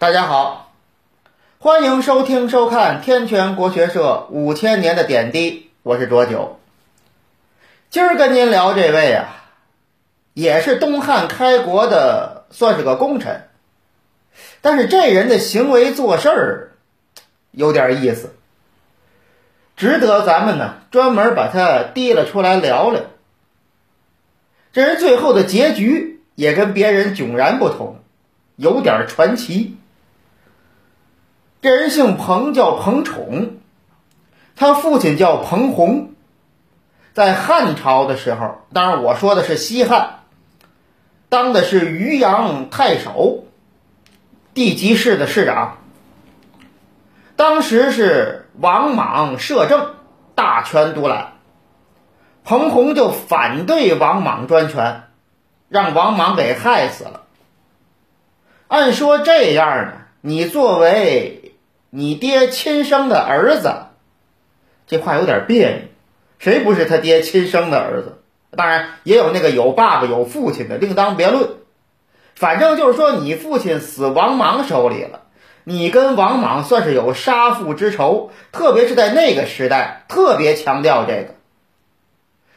大家好，欢迎收听收看天泉国学社五千年的点滴，我是卓九。今儿跟您聊这位啊，也是东汉开国的，算是个功臣，但是这人的行为做事儿有点意思，值得咱们呢专门把他提了出来聊聊。这人最后的结局也跟别人迥然不同，有点传奇。这人姓彭，叫彭宠，他父亲叫彭弘，在汉朝的时候，当然我说的是西汉，当的是渔阳太守，地级市的市长。当时是王莽摄政，大权独揽，彭弘就反对王莽专权，让王莽给害死了。按说这样呢，你作为你爹亲生的儿子，这话有点别扭。谁不是他爹亲生的儿子？当然也有那个有爸爸有父亲的，另当别论。反正就是说，你父亲死王莽手里了，你跟王莽算是有杀父之仇，特别是在那个时代，特别强调这个。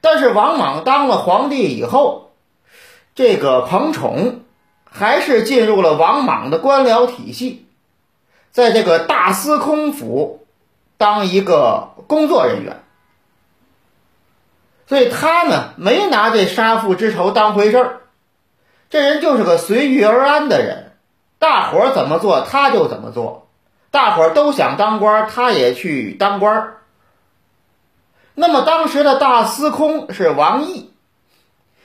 但是王莽当了皇帝以后，这个彭宠还是进入了王莽的官僚体系。在这个大司空府当一个工作人员，所以他呢没拿这杀父之仇当回事儿，这人就是个随遇而安的人，大伙儿怎么做他就怎么做，大伙儿都想当官，他也去当官。那么当时的大司空是王毅，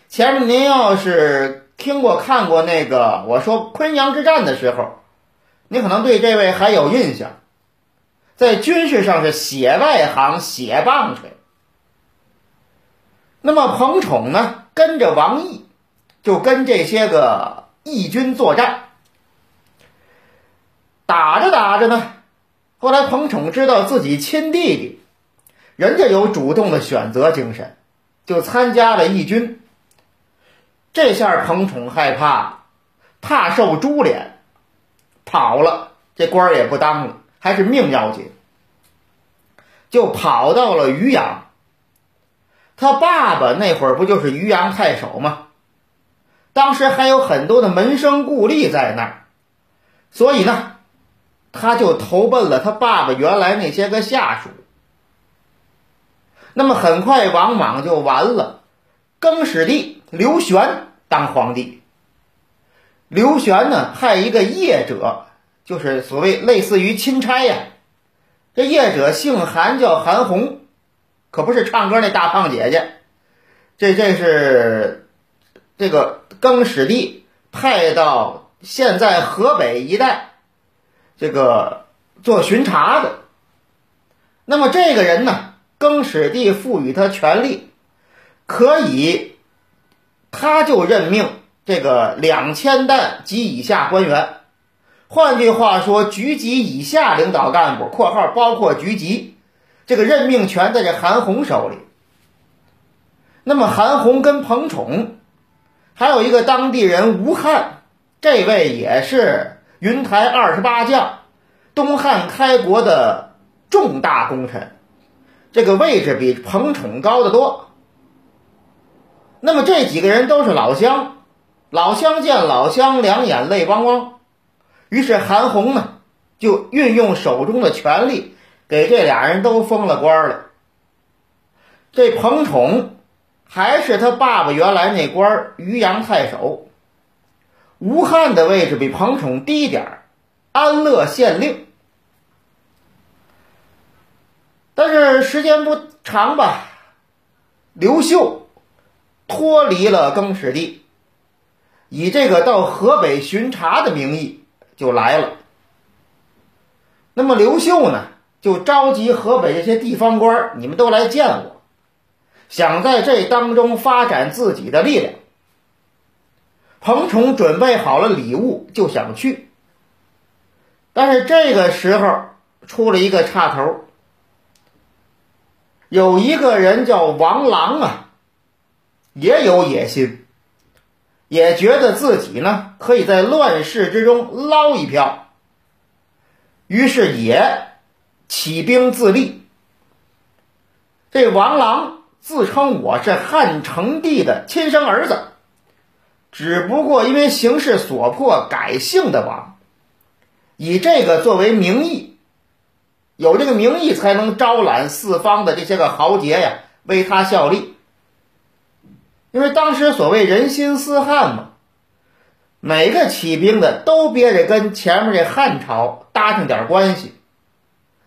前面您要是听过看过那个我说昆阳之战的时候。你可能对这位还有印象，在军事上是写外行、写棒槌。那么彭宠呢，跟着王毅，就跟这些个义军作战，打着打着呢，后来彭宠知道自己亲弟弟，人家有主动的选择精神，就参加了义军。这下彭宠害怕，怕受株连。跑了，这官儿也不当了，还是命要紧，就跑到了渔阳。他爸爸那会儿不就是渔阳太守吗？当时还有很多的门生故吏在那儿，所以呢，他就投奔了他爸爸原来那些个下属。那么很快，王莽就完了，更始帝刘玄当皇帝。刘玄呢，派一个业者，就是所谓类似于钦差呀。这业者姓韩，叫韩红，可不是唱歌那大胖姐姐。这这是这个更始帝派到现在河北一带，这个做巡查的。那么这个人呢，更始帝赋予他权力，可以，他就任命。这个两千担及以下官员，换句话说，局级以下领导干部（括号包括局级），这个任命权在这韩红手里。那么韩红跟彭宠，还有一个当地人吴汉，这位也是云台二十八将，东汉开国的重大功臣，这个位置比彭宠高得多。那么这几个人都是老乡。老乡见老乡，两眼泪汪汪。于是韩红呢，就运用手中的权力，给这俩人都封了官了。这彭宠还是他爸爸原来那官渔阳太守。吴汉的位置比彭宠低点儿，安乐县令。但是时间不长吧，刘秀脱离了更始帝。以这个到河北巡查的名义就来了。那么刘秀呢，就召集河北这些地方官你们都来见我，想在这当中发展自己的力量。彭宠准备好了礼物，就想去，但是这个时候出了一个岔头，有一个人叫王郎啊，也有野心。也觉得自己呢可以在乱世之中捞一票，于是也起兵自立。这王朗自称我是汉成帝的亲生儿子，只不过因为形势所迫改姓的王，以这个作为名义，有这个名义才能招揽四方的这些个豪杰呀，为他效力。因为当时所谓人心思汉嘛，每个起兵的都憋着跟前面这汉朝搭上点关系，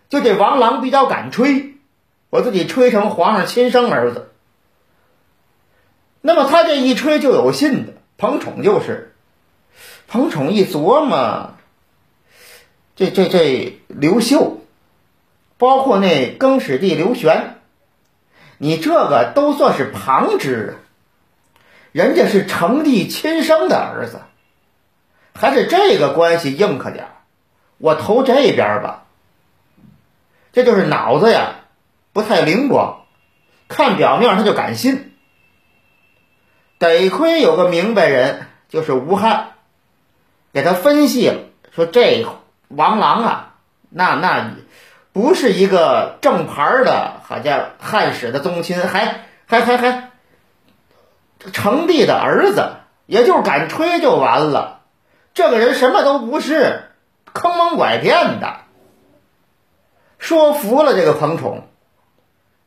就这王朗比较敢吹。我自己吹成皇上亲生儿子，那么他这一吹就有信的。彭宠就是，彭宠一琢磨，这这这刘秀，包括那更始帝刘玄，你这个都算是旁支，人家是成帝亲生的儿子，还是这个关系硬可点我投这边吧，这就是脑子呀。不太灵光，看表面他就敢信。得亏有个明白人，就是吴汉，给他分析了，说这王朗啊，那那不是一个正牌的，好像汉室的宗亲，还还还还成帝的儿子，也就是敢吹就完了。这个人什么都不是，坑蒙拐骗的，说服了这个彭宠。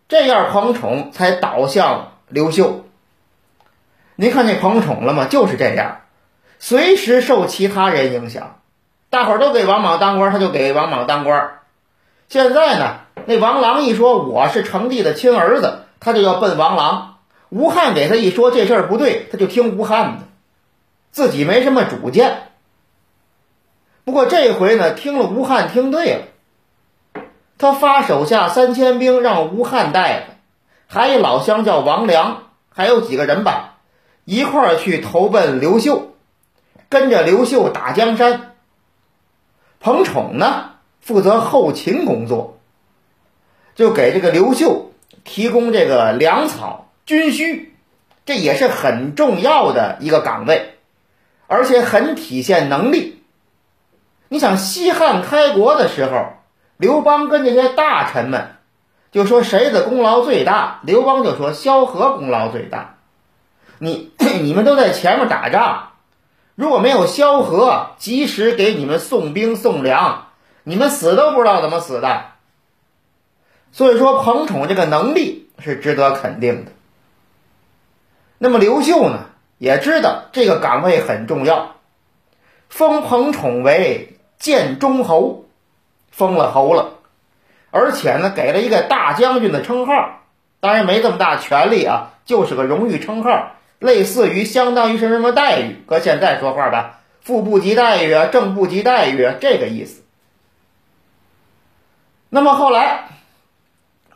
这样，彭宠才倒向刘秀。您看见彭宠了吗？就是这样，随时受其他人影响。大伙儿都给王莽当官，他就给王莽当官。现在呢，那王朗一说我是成帝的亲儿子，他就要奔王朗。吴汉给他一说这事儿不对，他就听吴汉的，自己没什么主见。不过这回呢，听了吴汉，听对了。他发手下三千兵让吴汉带的，还有老乡叫王良，还有几个人吧，一块儿去投奔刘秀，跟着刘秀打江山。彭宠呢负责后勤工作，就给这个刘秀提供这个粮草、军需，这也是很重要的一个岗位，而且很体现能力。你想西汉开国的时候。刘邦跟这些大臣们就说谁的功劳最大？刘邦就说萧何功劳最大。你 你们都在前面打仗，如果没有萧何及时给你们送兵送粮，你们死都不知道怎么死的。所以说彭宠这个能力是值得肯定的。那么刘秀呢，也知道这个岗位很重要，封彭宠为建中侯。封了侯了，而且呢，给了一个大将军的称号，当然没这么大权力啊，就是个荣誉称号，类似于相当于是什么待遇？搁现在说话吧，副部级待遇啊，正部级待遇啊，这个意思。那么后来，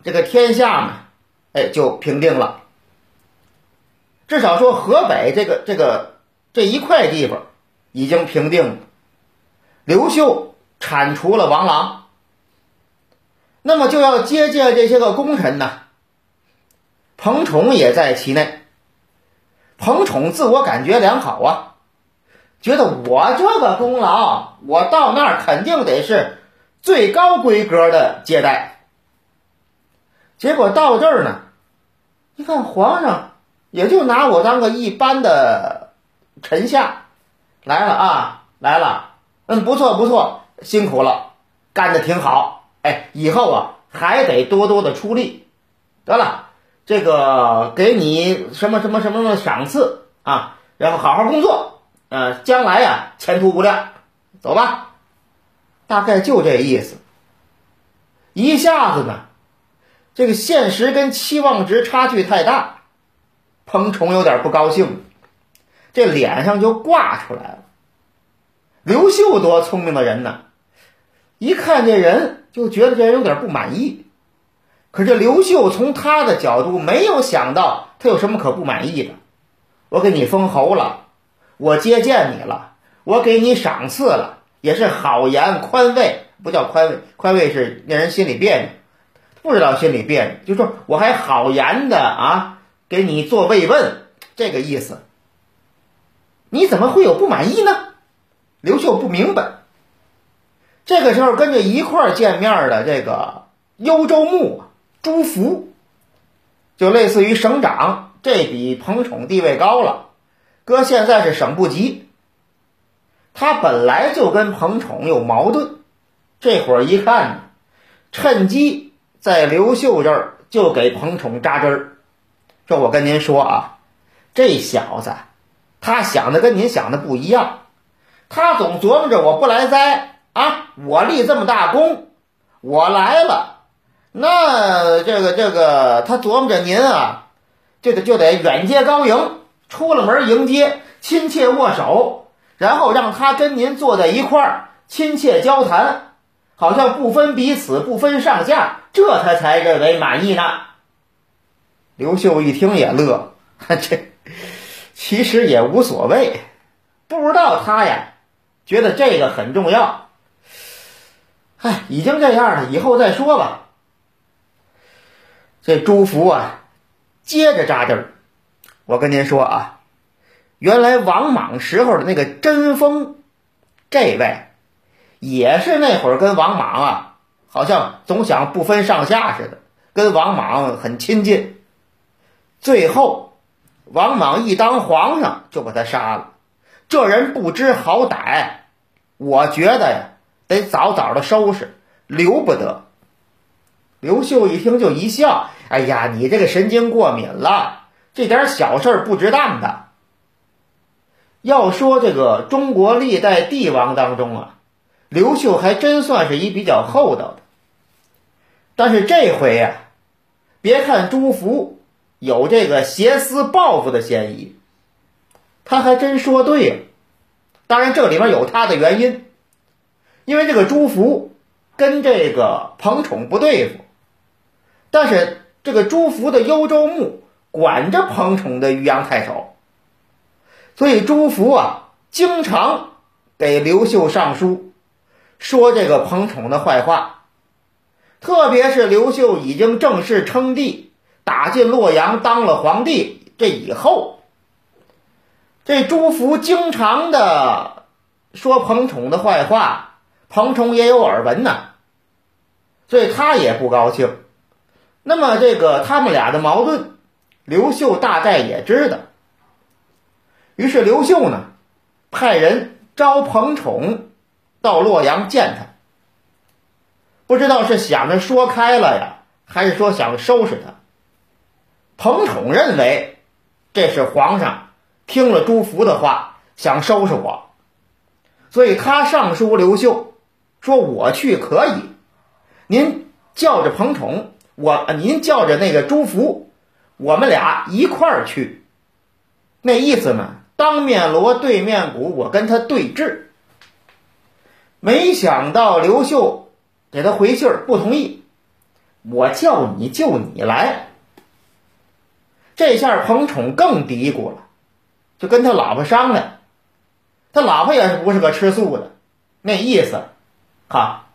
这个天下呢，哎，就平定了，至少说河北这个这个这一块地方已经平定了，刘秀。铲除了王朗，那么就要接见这些个功臣呢。彭宠也在其内。彭宠自我感觉良好啊，觉得我这个功劳，我到那儿肯定得是最高规格的接待。结果到这儿呢，一看皇上也就拿我当个一般的臣下来了啊，来了，嗯，不错不错。辛苦了，干的挺好。哎，以后啊还得多多的出力。得了，这个给你什么什么什么什么赏赐啊，然后好好工作，呃，将来呀前途无量。走吧，大概就这意思。一下子呢，这个现实跟期望值差距太大，彭宠有点不高兴，这脸上就挂出来了。刘秀多聪明的人呢！一看这人，就觉得这人有点不满意。可是刘秀从他的角度没有想到他有什么可不满意的。我给你封侯了，我接见你了，我给你赏赐了，也是好言宽慰，不叫宽慰，宽慰是令人心里别扭，不知道心里别扭，就说我还好言的啊，给你做慰问，这个意思。你怎么会有不满意呢？刘秀不明白。这个时候跟着一块儿见面的这个幽州牧朱福，就类似于省长，这比彭宠地位高了，搁现在是省部级。他本来就跟彭宠有矛盾，这会儿一看，趁机在刘秀这儿就给彭宠扎针儿，说我跟您说啊，这小子他想的跟您想的不一样，他总琢磨着我不来栽啊，我立这么大功，我来了，那这个这个他琢磨着您啊，就得就得远接高迎，出了门迎接，亲切握手。然后让他跟您坐在一块儿，亲切交谈，好像不分彼此，不分上下，这他才认为满意呢。刘秀一听也乐，这其实也无所谓，不知道他呀，觉得这个很重要。哎，已经这样了，以后再说吧。这朱福啊，接着扎针儿，我跟您说啊。原来王莽时候的那个贞丰，这位也是那会儿跟王莽啊，好像总想不分上下似的，跟王莽很亲近。最后，王莽一当皇上就把他杀了。这人不知好歹，我觉得呀，得早早的收拾，留不得。刘秀一听就一笑：“哎呀，你这个神经过敏了，这点小事不值当的。”要说这个中国历代帝王当中啊，刘秀还真算是一比较厚道的。但是这回呀，别看朱福有这个挟私报复的嫌疑，他还真说对了。当然这里面有他的原因，因为这个朱福跟这个彭宠不对付，但是这个朱福的幽州牧管着彭宠的渔阳太守。所以朱福啊，经常给刘秀上书，说这个彭宠的坏话。特别是刘秀已经正式称帝，打进洛阳，当了皇帝，这以后，这朱福经常的说彭宠的坏话，彭宠也有耳闻呐，所以他也不高兴。那么这个他们俩的矛盾，刘秀大概也知道。于是刘秀呢，派人招彭宠到洛阳见他。不知道是想着说开了呀，还是说想收拾他。彭宠认为这是皇上听了朱福的话，想收拾我，所以他上书刘秀，说我去可以，您叫着彭宠，我您叫着那个朱福，我们俩一块儿去。那意思呢？当面锣对面鼓，我跟他对峙。没想到刘秀给他回信儿，不同意。我叫你就你来。这下彭宠更嘀咕了，就跟他老婆商量。他老婆也不是个吃素的，那意思，哈，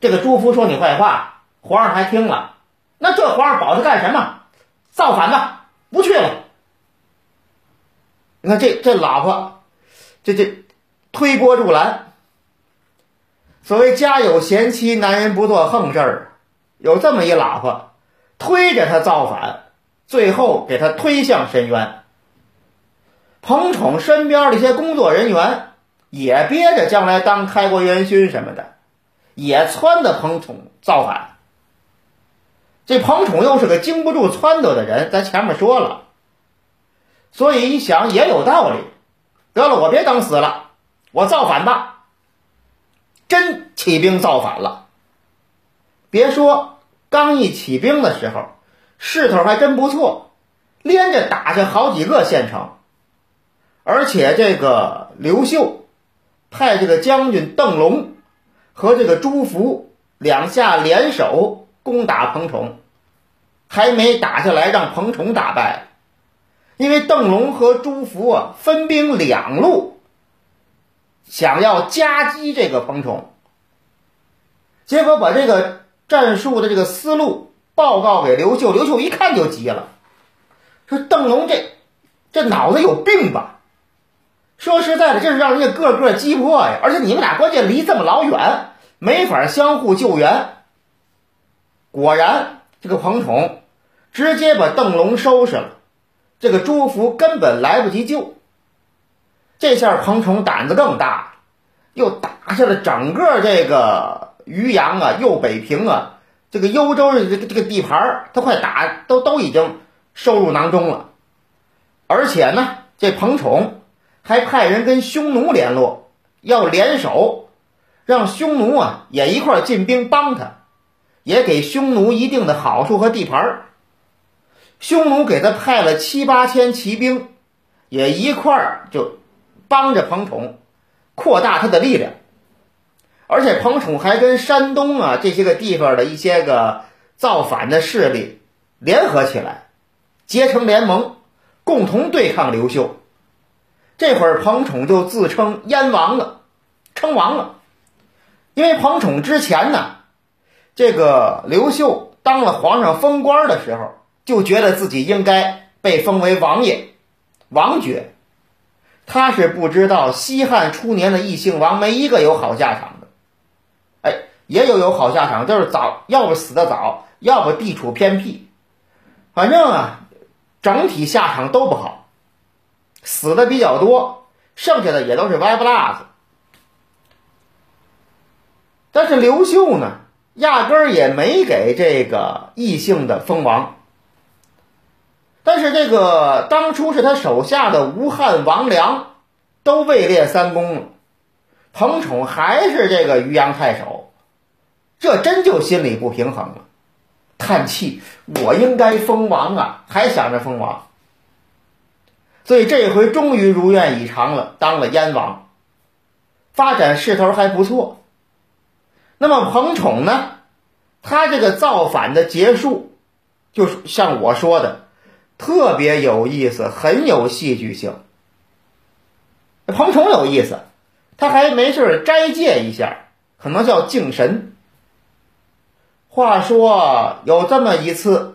这个朱福说你坏话，皇上还听了，那这皇上保他干什么？造反吧，不去了。你看这这老婆，这这推波助澜。所谓家有贤妻，男人不做横事儿。有这么一老婆，推着他造反，最后给他推向深渊。彭宠身边的一些工作人员也憋着将来当开国元勋什么的，也撺掇彭宠造反。这彭宠又是个经不住撺掇的人，咱前面说了。所以一想也有道理，得了，我别等死了，我造反吧！真起兵造反了。别说刚一起兵的时候，势头还真不错，连着打下好几个县城，而且这个刘秀派这个将军邓龙和这个朱福两下联手攻打彭宠，还没打下来，让彭宠打败。因为邓龙和朱福啊分兵两路，想要夹击这个彭宠，结果把这个战术的这个思路报告给刘秀，刘秀一看就急了，说邓龙这这脑子有病吧？说实在的，这是让人家个个击破呀！而且你们俩关键离这么老远，没法相互救援。果然，这个彭宠直接把邓龙收拾了，这个朱福根本来不及救。这下彭宠胆子更大，又打下了整个这个渔阳啊、右北平啊、这个幽州的这个这个地盘他快打都都已经收入囊中了。而且呢，这彭宠还派人跟匈奴联络，要联手，让匈奴啊也一块进兵帮他，也给匈奴一定的好处和地盘。匈奴给他派了七八千骑兵，也一块儿就帮着彭宠扩大他的力量。而且彭宠还跟山东啊这些个地方的一些个造反的势力联合起来，结成联盟。共同对抗刘秀，这会儿彭宠就自称燕王了，称王了。因为彭宠之前呢，这个刘秀当了皇上封官的时候，就觉得自己应该被封为王爷、王爵。他是不知道西汉初年的异姓王没一个有好下场的，也有有好下场，就是早，要不死的早，要不地处偏僻，反正啊。整体下场都不好，死的比较多，剩下的也都是歪不拉子。但是刘秀呢，压根儿也没给这个异姓的封王。但是这个当初是他手下的吴汉、王良都位列三公了，彭宠还是这个渔阳太守，这真就心里不平衡了。叹气，我应该封王啊，还想着封王，所以这回终于如愿以偿了，当了燕王，发展势头还不错。那么彭宠呢？他这个造反的结束，就像我说的，特别有意思，很有戏剧性。彭宠有意思，他还没事斋戒一下，可能叫敬神。话说有这么一次，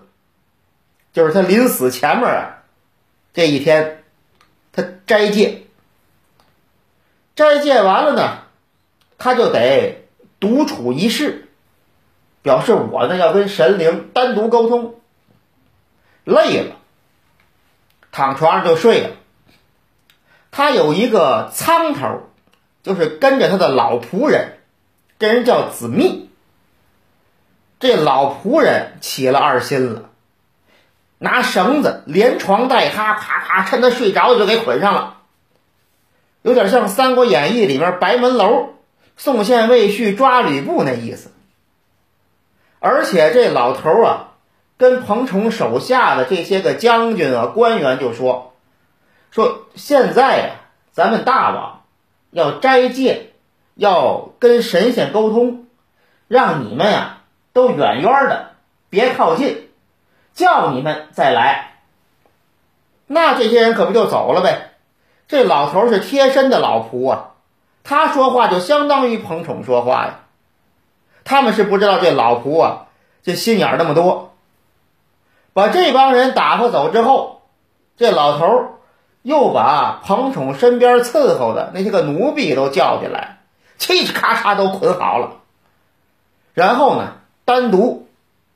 就是他临死前面啊，这一天，他斋戒，斋戒完了呢，他就得独处一室，表示我呢要跟神灵单独沟通。累了，躺床上就睡了。他有一个苍头，就是跟着他的老仆人，这人叫子密。这老仆人起了二心了，拿绳子连床带哈，咔咔，趁他睡着就给捆上了，有点像《三国演义》里面白门楼宋宪魏续抓吕布那意思。而且这老头啊，跟彭宠手下的这些个将军啊、官员就说：“说现在呀，咱们大王要斋戒，要跟神仙沟通，让你们呀。”都远远的，别靠近，叫你们再来。那这些人可不就走了呗？这老头是贴身的老仆啊，他说话就相当于彭宠说话呀。他们是不知道这老仆啊，这心眼那么多。把这帮人打发走之后，这老头又把彭宠身边伺候的那些个奴婢都叫进来，嘁哧咔嚓都捆好了，然后呢？单独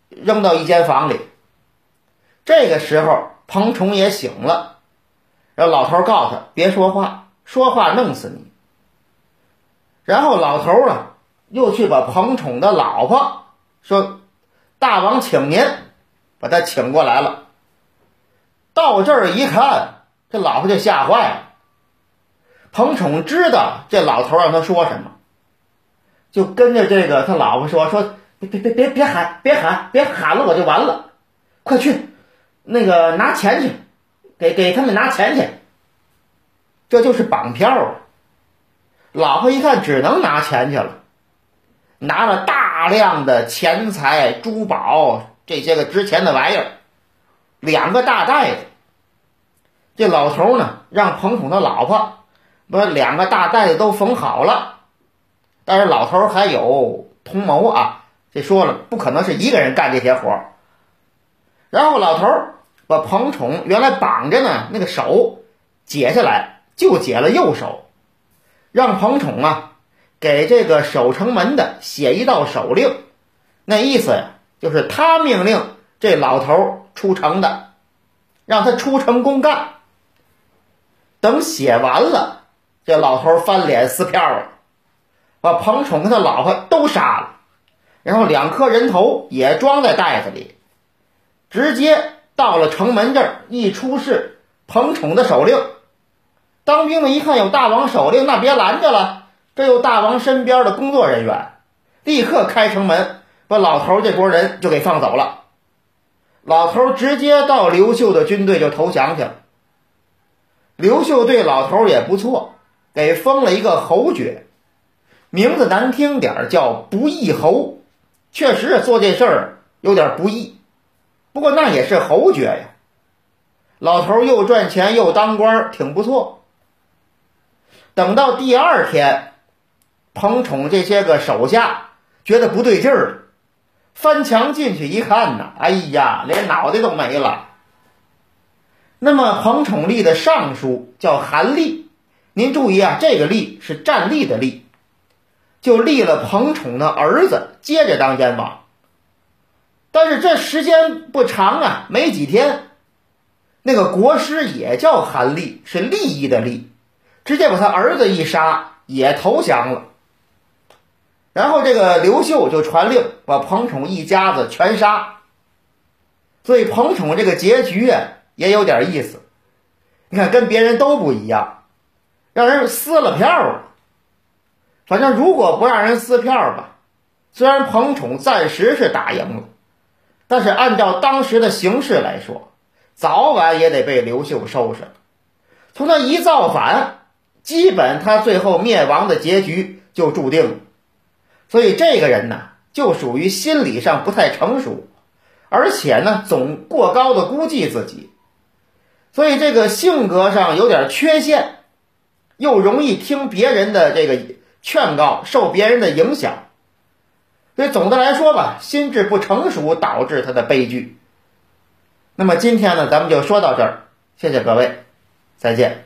扔到一间房里。这个时候，彭宠也醒了，然后老头告诉他别说话，说话弄死你。然后老头啊，又去把彭宠的老婆说：“大王请您，把他请过来了。”到这儿一看，这老婆就吓坏了。彭宠知道这老头让他说什么，就跟着这个他老婆说说。别别别别别喊，别喊，别喊了，我就完了！快去，那个拿钱去，给给他们拿钱去。这就是绑票啊！老婆一看，只能拿钱去了，拿了大量的钱财、珠宝这些个值钱的玩意儿，两个大袋子。这老头呢，让彭统的老婆把两个大袋子都缝好了，但是老头还有同谋啊。这说了，不可能是一个人干这些活儿。然后老头儿把彭宠原来绑着呢那个手解下来，就解了右手，让彭宠啊给这个守城门的写一道手令，那意思呀，就是他命令这老头出城的，让他出城公干。等写完了，这老头翻脸撕票了，把彭宠跟他老婆都杀了，然后两颗人头也装在袋子里，直接到了城门这儿，一出示彭宠的手令。当兵的一看有大王手令，那别拦着了。这有大王身边的工作人员，立刻开城门，把老头这波人就给放走了。老头直接到刘秀的军队就投降去了。刘秀对老头也不错，给封了一个侯爵，名字难听点叫不义侯。确实做这事儿有点不易，不过那也是侯爵呀。老头又赚钱又当官，挺不错。等到第二天，彭宠这些个手下觉得不对劲儿了，翻墙进去一看呐，哎呀，连脑袋都没了。那么彭宠立的尚书叫韩立，您注意啊，这个立是站立的立，就立了彭宠的儿子接着当燕王。但是这时间不长啊，没几天，那个国师也叫韩立，是利益的利。直接把他儿子一杀，也投降了。然后这个刘秀就传令把彭宠一家子全杀。所以彭宠这个结局啊也有点意思。你看跟别人都不一样，让人撕了票了。反正如果不让人撕票吧，虽然彭宠暂时是打赢了，但是按照当时的形势来说，早晚也得被刘秀收拾了。从他一造反。基本他最后灭亡的结局就注定了，所以这个人呢，就属于心理上不太成熟，而且呢，总过高的估计自己，所以这个性格上有点缺陷，又容易听别人的这个劝告，受别人的影响，所以总的来说吧，心智不成熟导致他的悲剧。那么今天呢，咱们就说到这儿，谢谢各位，再见。